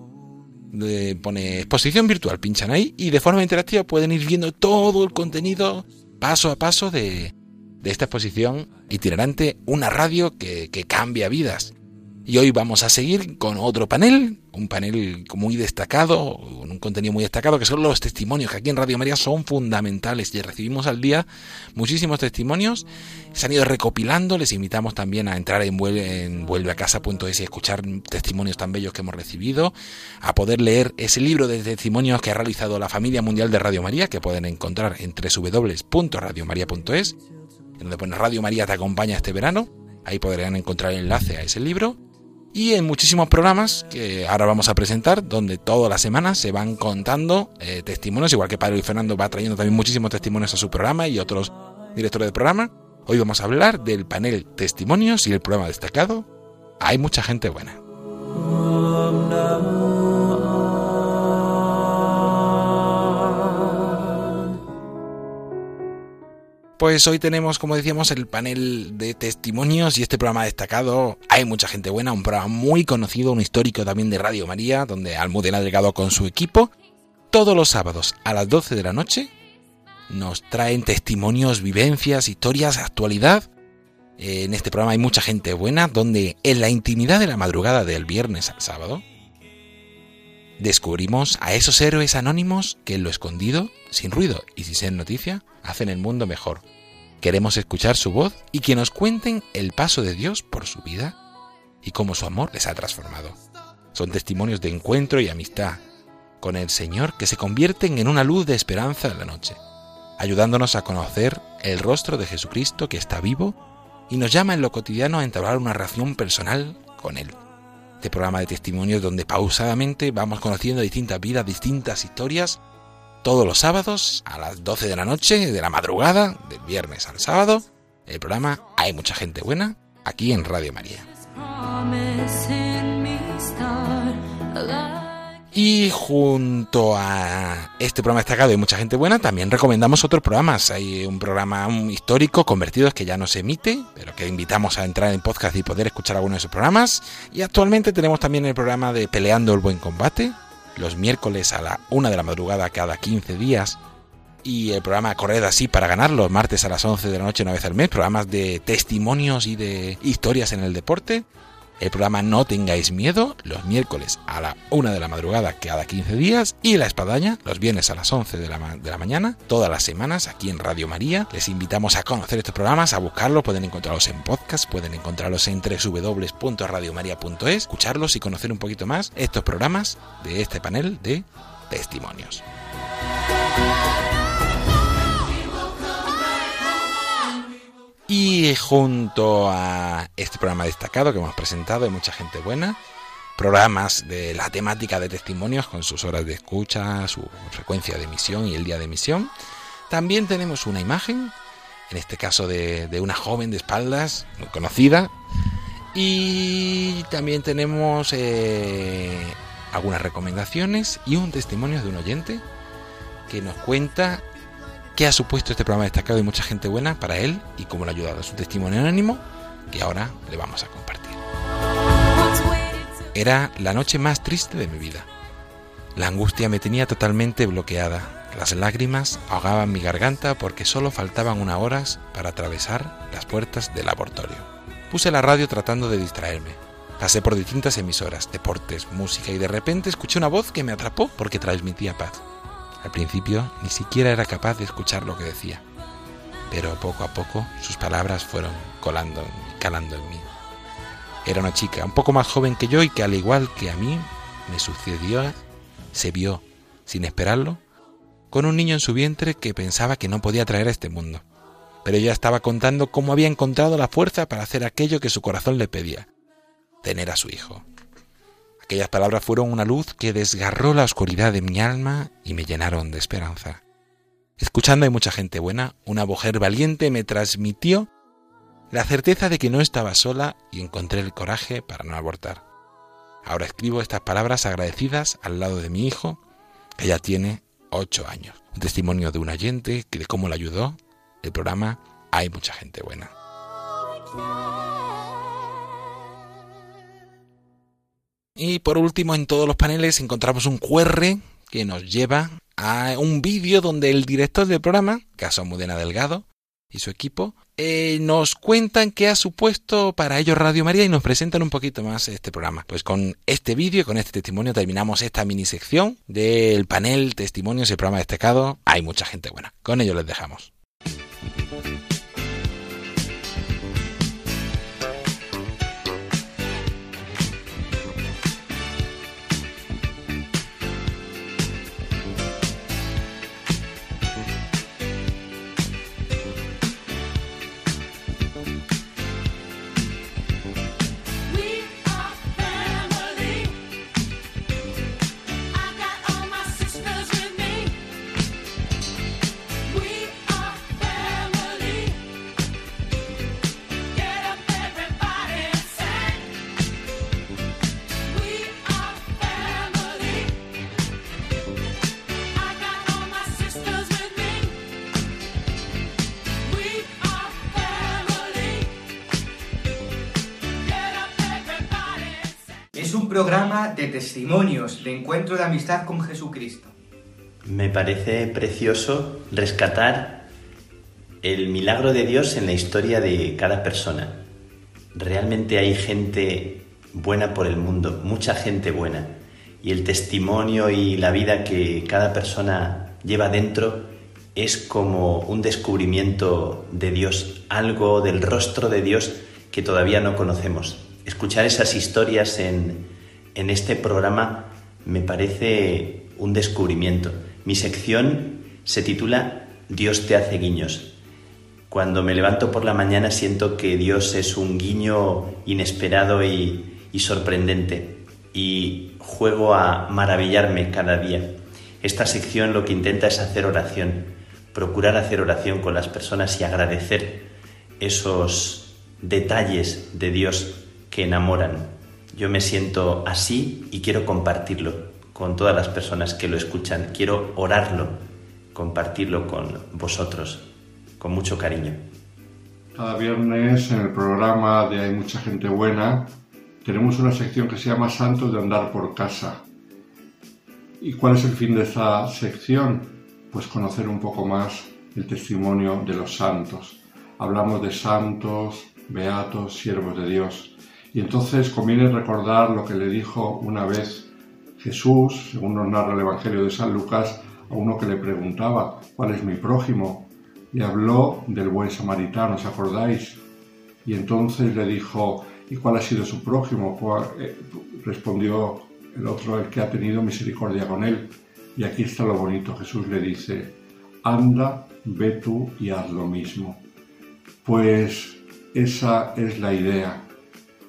Pone exposición virtual, pinchan ahí y de forma interactiva pueden ir viendo todo el contenido paso a paso de, de esta exposición itinerante, una radio que, que cambia vidas. Y hoy vamos a seguir con otro panel, un panel muy destacado, un contenido muy destacado, que son los testimonios, que aquí en Radio María son fundamentales. Y recibimos al día muchísimos testimonios, se han ido recopilando, les invitamos también a entrar en, en vuelveacasa.es y escuchar testimonios tan bellos que hemos recibido, a poder leer ese libro de testimonios que ha realizado la familia mundial de Radio María, que pueden encontrar en www.radiomaria.es, en donde pone Radio María te acompaña este verano, ahí podrán encontrar el enlace a ese libro y en muchísimos programas que ahora vamos a presentar, donde todas las semanas se van contando eh, testimonios, igual que Padre Luis Fernando va trayendo también muchísimos testimonios a su programa y otros directores de programa. Hoy vamos a hablar del panel Testimonios y el programa destacado. Hay mucha gente buena. Pues hoy tenemos, como decíamos, el panel de testimonios y este programa destacado. Hay mucha gente buena, un programa muy conocido, un histórico también de Radio María, donde Almudena ha llegado con su equipo. Todos los sábados a las 12 de la noche nos traen testimonios, vivencias, historias, actualidad. En este programa hay mucha gente buena, donde en la intimidad de la madrugada del viernes al sábado descubrimos a esos héroes anónimos que en lo escondido, sin ruido y sin ser noticia, hacen el mundo mejor. Queremos escuchar su voz y que nos cuenten el paso de Dios por su vida y cómo su amor les ha transformado. Son testimonios de encuentro y amistad con el Señor que se convierten en una luz de esperanza en la noche, ayudándonos a conocer el rostro de Jesucristo que está vivo y nos llama en lo cotidiano a entablar una relación personal con Él. Este programa de testimonios donde pausadamente vamos conociendo distintas vidas, distintas historias todos los sábados a las 12 de la noche, de la madrugada, del viernes al sábado, el programa Hay mucha gente buena aquí en Radio María. Y junto a este programa destacado y mucha gente buena, también recomendamos otros programas. Hay un programa histórico, Convertidos, que ya no se emite, pero que invitamos a entrar en podcast y poder escuchar algunos de esos programas. Y actualmente tenemos también el programa de Peleando el Buen Combate, los miércoles a la una de la madrugada cada 15 días. Y el programa Corred así para ganar los martes a las 11 de la noche una vez al mes. Programas de testimonios y de historias en el deporte. El programa No tengáis miedo, los miércoles a la una de la madrugada cada 15 días. Y La Espadaña, los viernes a las 11 de la, de la mañana, todas las semanas aquí en Radio María. Les invitamos a conocer estos programas, a buscarlos. Pueden encontrarlos en podcast, pueden encontrarlos en www.radiomaria.es, escucharlos y conocer un poquito más estos programas de este panel de testimonios. Y junto a este programa destacado que hemos presentado, hay mucha gente buena, programas de la temática de testimonios con sus horas de escucha, su frecuencia de emisión y el día de emisión. También tenemos una imagen, en este caso de, de una joven de espaldas, muy conocida. Y también tenemos eh, algunas recomendaciones y un testimonio de un oyente que nos cuenta qué ha supuesto este programa destacado y mucha gente buena para él y cómo le ha ayudado. su testimonio anónimo que ahora le vamos a compartir. Era la noche más triste de mi vida. La angustia me tenía totalmente bloqueada. Las lágrimas ahogaban mi garganta porque solo faltaban unas horas para atravesar las puertas del laboratorio. Puse la radio tratando de distraerme. Pasé por distintas emisoras, deportes, música y de repente escuché una voz que me atrapó porque transmitía paz. Al principio ni siquiera era capaz de escuchar lo que decía, pero poco a poco sus palabras fueron colando y calando en mí. Era una chica un poco más joven que yo y que al igual que a mí me sucedió, se vio, sin esperarlo, con un niño en su vientre que pensaba que no podía traer a este mundo. Pero ella estaba contando cómo había encontrado la fuerza para hacer aquello que su corazón le pedía, tener a su hijo. Aquellas palabras fueron una luz que desgarró la oscuridad de mi alma y me llenaron de esperanza. Escuchando hay mucha gente buena, una mujer valiente me transmitió la certeza de que no estaba sola y encontré el coraje para no abortar. Ahora escribo estas palabras agradecidas al lado de mi hijo, que ya tiene ocho años. Un testimonio de un oyente que de cómo le ayudó el programa Hay mucha gente buena. Y por último, en todos los paneles encontramos un QR que nos lleva a un vídeo donde el director del programa, caso Mudena Delgado, y su equipo, eh, nos cuentan qué ha supuesto para ellos Radio María y nos presentan un poquito más este programa. Pues con este vídeo, con este testimonio, terminamos esta mini sección del panel Testimonios y programa destacado. Hay mucha gente buena. Con ello les dejamos. Testimonios, de encuentro de amistad con Jesucristo. Me parece precioso rescatar el milagro de Dios en la historia de cada persona. Realmente hay gente buena por el mundo, mucha gente buena. Y el testimonio y la vida que cada persona lleva dentro es como un descubrimiento de Dios, algo del rostro de Dios que todavía no conocemos. Escuchar esas historias en, en este programa me parece un descubrimiento. Mi sección se titula Dios te hace guiños. Cuando me levanto por la mañana siento que Dios es un guiño inesperado y, sorprendente y juego a maravillarme cada día. Esta sección lo que intenta es hacer oración, procurar hacer oración con las personas y agradecer esos detalles de Dios que enamoran. Yo me siento así y quiero compartirlo con todas las personas que lo escuchan. Quiero orarlo, compartirlo con vosotros, con mucho cariño. Cada viernes en el programa de Hay mucha gente buena tenemos una sección que se llama Santos de andar por casa. ¿Y cuál es el fin de esa sección? Pues conocer un poco más el testimonio de los santos. Hablamos de santos, beatos, siervos de Dios. Y entonces conviene recordar lo que le dijo una vez Jesús, según nos narra el Evangelio de San Lucas, a uno que le preguntaba, ¿cuál es mi prójimo? Y habló del buen samaritano, ¿os acordáis? Y entonces le dijo, ¿y cuál ha sido su prójimo? Eh, respondió el otro, el que ha tenido misericordia con él. Y aquí está lo bonito, Jesús le dice, anda, ve tú y haz lo mismo. Pues esa es la idea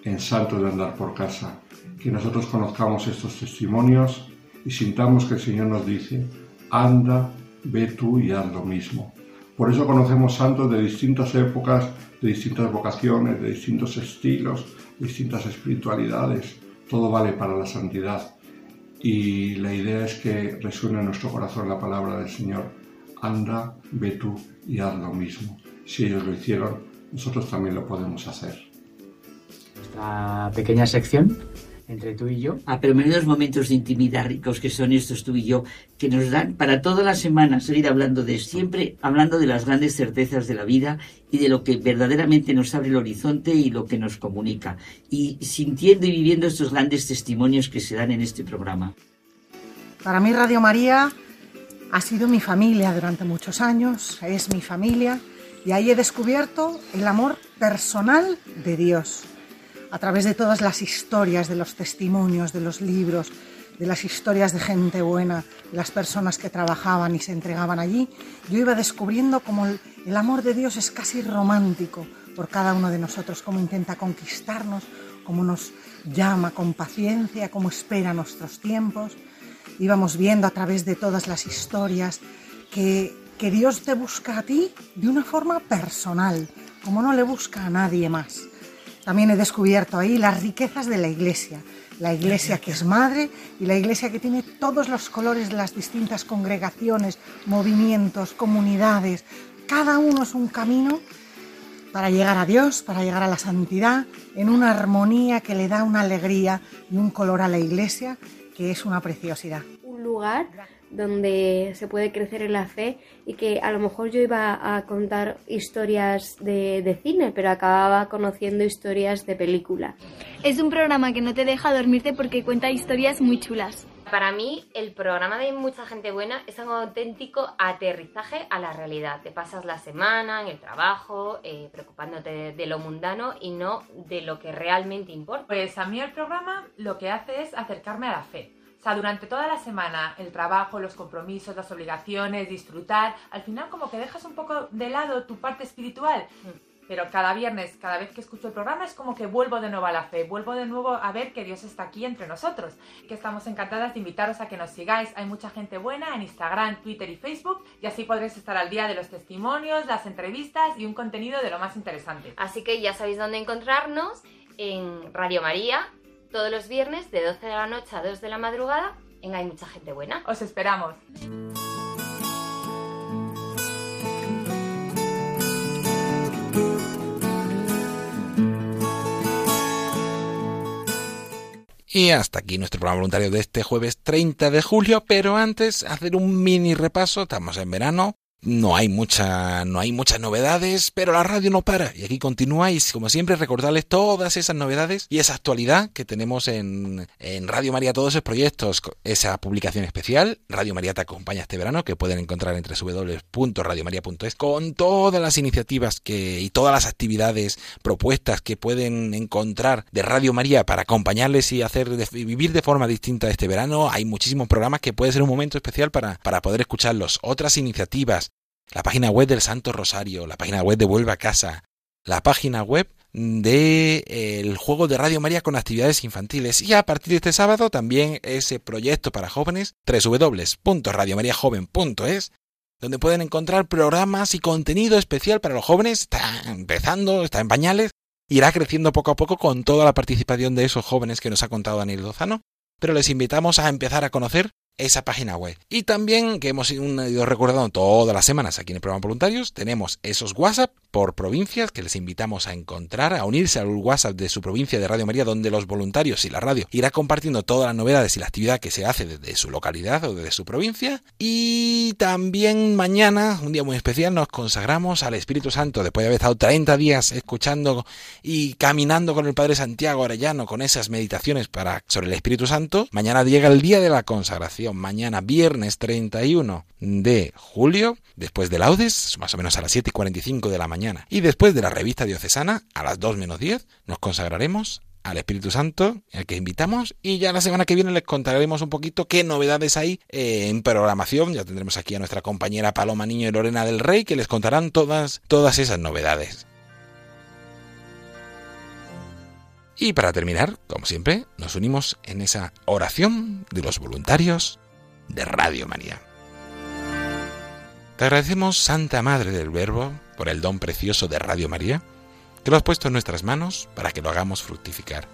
en Santo de Andar por Casa, que nosotros conozcamos estos testimonios y sintamos que el Señor nos dice, anda, ve tú y haz lo mismo. Por eso conocemos santos de distintas épocas, de distintas vocaciones, de distintos estilos, de distintas espiritualidades. Todo vale para la santidad. Y la idea es que resuene en nuestro corazón la palabra del Señor. Anda, ve tú y haz lo mismo. Si ellos lo hicieron, nosotros también lo podemos hacer. Esta pequeña sección entre tú y yo. Ah, pero menudos momentos de intimidad ricos que son estos tú y yo, que nos dan para toda la semana seguir hablando de siempre, hablando de las grandes certezas de la vida y de lo que verdaderamente nos abre el horizonte y lo que nos comunica. Y sintiendo y viviendo estos grandes testimonios que se dan en este programa. Para mí Radio María ha sido mi familia durante muchos años, es mi familia y ahí he descubierto el amor personal de Dios a través de todas las historias, de los testimonios, de los libros, de las historias de gente buena, de las personas que trabajaban y se entregaban allí, yo iba descubriendo cómo el, amor de Dios es casi romántico por cada uno de nosotros, cómo intenta conquistarnos, cómo nos llama con paciencia, cómo espera nuestros tiempos. Íbamos viendo a través de todas las historias que, que Dios te busca a ti de una forma personal, como no le busca a nadie más. También he descubierto ahí las riquezas de la iglesia, la iglesia que es madre y la iglesia que tiene todos los colores de las distintas congregaciones, movimientos, comunidades. Cada uno es un camino para llegar a Dios, para llegar a la santidad, en una armonía que le da una alegría y un color a la iglesia que es una preciosidad. Un lugar donde se puede crecer en la fe y que a lo mejor yo iba a contar historias de, de, cine, pero acababa conociendo historias de película. Es un programa que no te deja dormirte porque cuenta historias muy chulas. Para mí, el programa de Mucha Gente Buena es un auténtico aterrizaje a la realidad. Te pasas la semana en el trabajo, eh, preocupándote de lo mundano y no de lo que realmente importa. Pues a mí el programa lo que hace es acercarme a la fe o sea, durante toda la semana, el trabajo, los compromisos, las obligaciones, disfrutar, al final como que dejas un poco de lado tu parte espiritual. Pero cada viernes, cada vez que escucho el programa, es como que vuelvo de nuevo a la fe, vuelvo de nuevo a ver que Dios está aquí entre nosotros. Que estamos encantadas de invitaros a que nos sigáis. Hay mucha gente buena en Instagram, Twitter y Facebook, y así podréis estar al día de los testimonios, las entrevistas y un contenido de lo más interesante. Así que ya sabéis dónde encontrarnos en Radio María todos los viernes de 12 de la noche a 2 de la madrugada en Hay mucha gente buena. Os esperamos. Y hasta aquí nuestro programa voluntario de este jueves 30 de julio, pero antes hacer un mini repaso, estamos en verano, no hay mucha, no hay muchas novedades, pero la radio no para. Y aquí continuáis, como siempre, recordarles todas esas novedades y esa actualidad que tenemos en, en Radio María, todos esos proyectos, esa publicación especial. Radio María te acompaña este verano, que pueden encontrar en www.radiomaria.es, con todas las iniciativas que, y todas las actividades propuestas que pueden encontrar de Radio María para acompañarles y hacer vivir de forma distinta este verano. Hay muchísimos programas que puede ser un momento especial para, para poder escucharlos. Otras iniciativas la página web del Santo Rosario, la página web de Vuelva a Casa, la página web de eh, el juego de Radio María con actividades infantiles y a partir de este sábado también ese proyecto para jóvenes www.radiomariajoven.es donde pueden encontrar programas y contenido especial para los jóvenes. Está empezando, está en pañales, irá creciendo poco a poco con toda la participación de esos jóvenes que nos ha contado Daniel Lozano, pero les invitamos a empezar a conocer esa página web. Y también, que hemos ido recordando todas las semanas aquí en el programa Voluntarios, tenemos esos WhatsApp por provincias que les invitamos a encontrar, a unirse al WhatsApp de su provincia de Radio María, donde los voluntarios y la radio irá compartiendo todas las novedades y la actividad que se hace desde su localidad o desde su provincia. Y también mañana, un día muy especial, nos consagramos al Espíritu Santo, después de haber estado 30 días escuchando y caminando con el Padre Santiago Arellano con esas meditaciones para, sobre el Espíritu Santo. Mañana llega el día de la consagración, mañana viernes 31 de julio, después de laudes, más o menos a las 7 y 45 de la mañana y después de la revista diocesana, a las 2 menos 10, nos consagraremos al Espíritu Santo, al que invitamos, y ya la semana que viene les contaremos un poquito qué novedades hay eh, en programación. Ya tendremos aquí a nuestra compañera Paloma Niño y Lorena del Rey, que les contarán todas, todas esas novedades. Y para terminar, como siempre, nos unimos en esa oración de los voluntarios de Radio María. Te agradecemos, Santa Madre del Verbo, por el don precioso de Radio María, que lo has puesto en nuestras manos para que lo hagamos fructificar.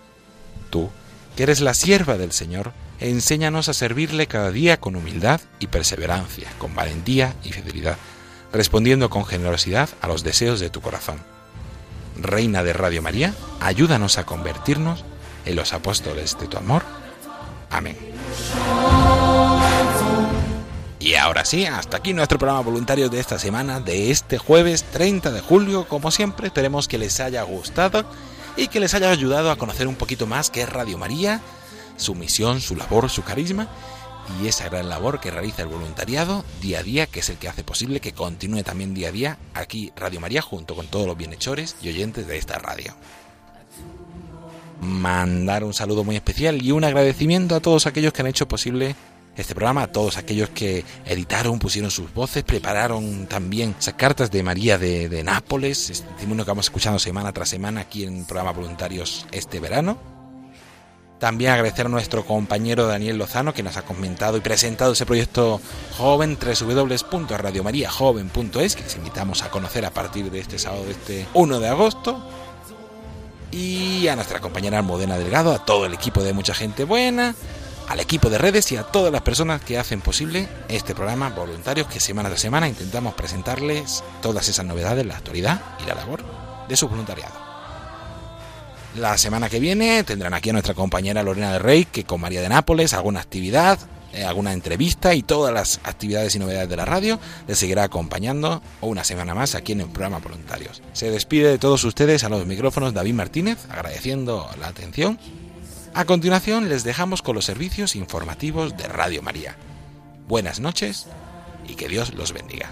Tú, que eres la sierva del Señor, enséñanos a servirle cada día con humildad y perseverancia, con valentía y fidelidad, respondiendo con generosidad a los deseos de tu corazón. Reina de Radio María, ayúdanos a convertirnos en los apóstoles de tu amor. Amén. Y ahora sí, hasta aquí nuestro programa voluntario de esta semana, de este jueves 30 de julio. Como siempre, esperemos que les haya gustado y que les haya ayudado a conocer un poquito más qué es Radio María, su misión, su labor, su carisma y esa gran labor que realiza el voluntariado día a día, que es el que hace posible que continúe también día a día aquí Radio María junto con todos los bienhechores y oyentes de esta radio. Mandar un saludo muy especial y un agradecimiento a todos aquellos que han hecho posible este programa, a todos aquellos que editaron, pusieron sus voces, prepararon también esas cartas de María de, Nápoles, este testimonio que vamos escuchando semana tras semana aquí en el programa Voluntarios este verano. También agradecer a nuestro compañero Daniel Lozano que nos ha comentado y presentado ese proyecto joven www.radiomariajoven.es que les invitamos a conocer a partir de este sábado, de este 1 de agosto. Y a nuestra compañera Almudena Delgado, a todo el equipo de Mucha Gente Buena, al equipo de redes y a todas las personas que hacen posible este programa, voluntarios que semana tras semana intentamos presentarles todas esas novedades, la actualidad y la labor de su voluntariado. La semana que viene tendrán aquí a nuestra compañera Lorena de Rey, que con María de Nápoles, alguna actividad, eh, alguna entrevista y todas las actividades y novedades de la radio les seguirá acompañando una semana más aquí en el programa Voluntarios. Se despide de todos ustedes a los micrófonos David Martínez, agradeciendo la atención a continuación les dejamos con los servicios informativos de Radio María. Buenas noches y que Dios los bendiga.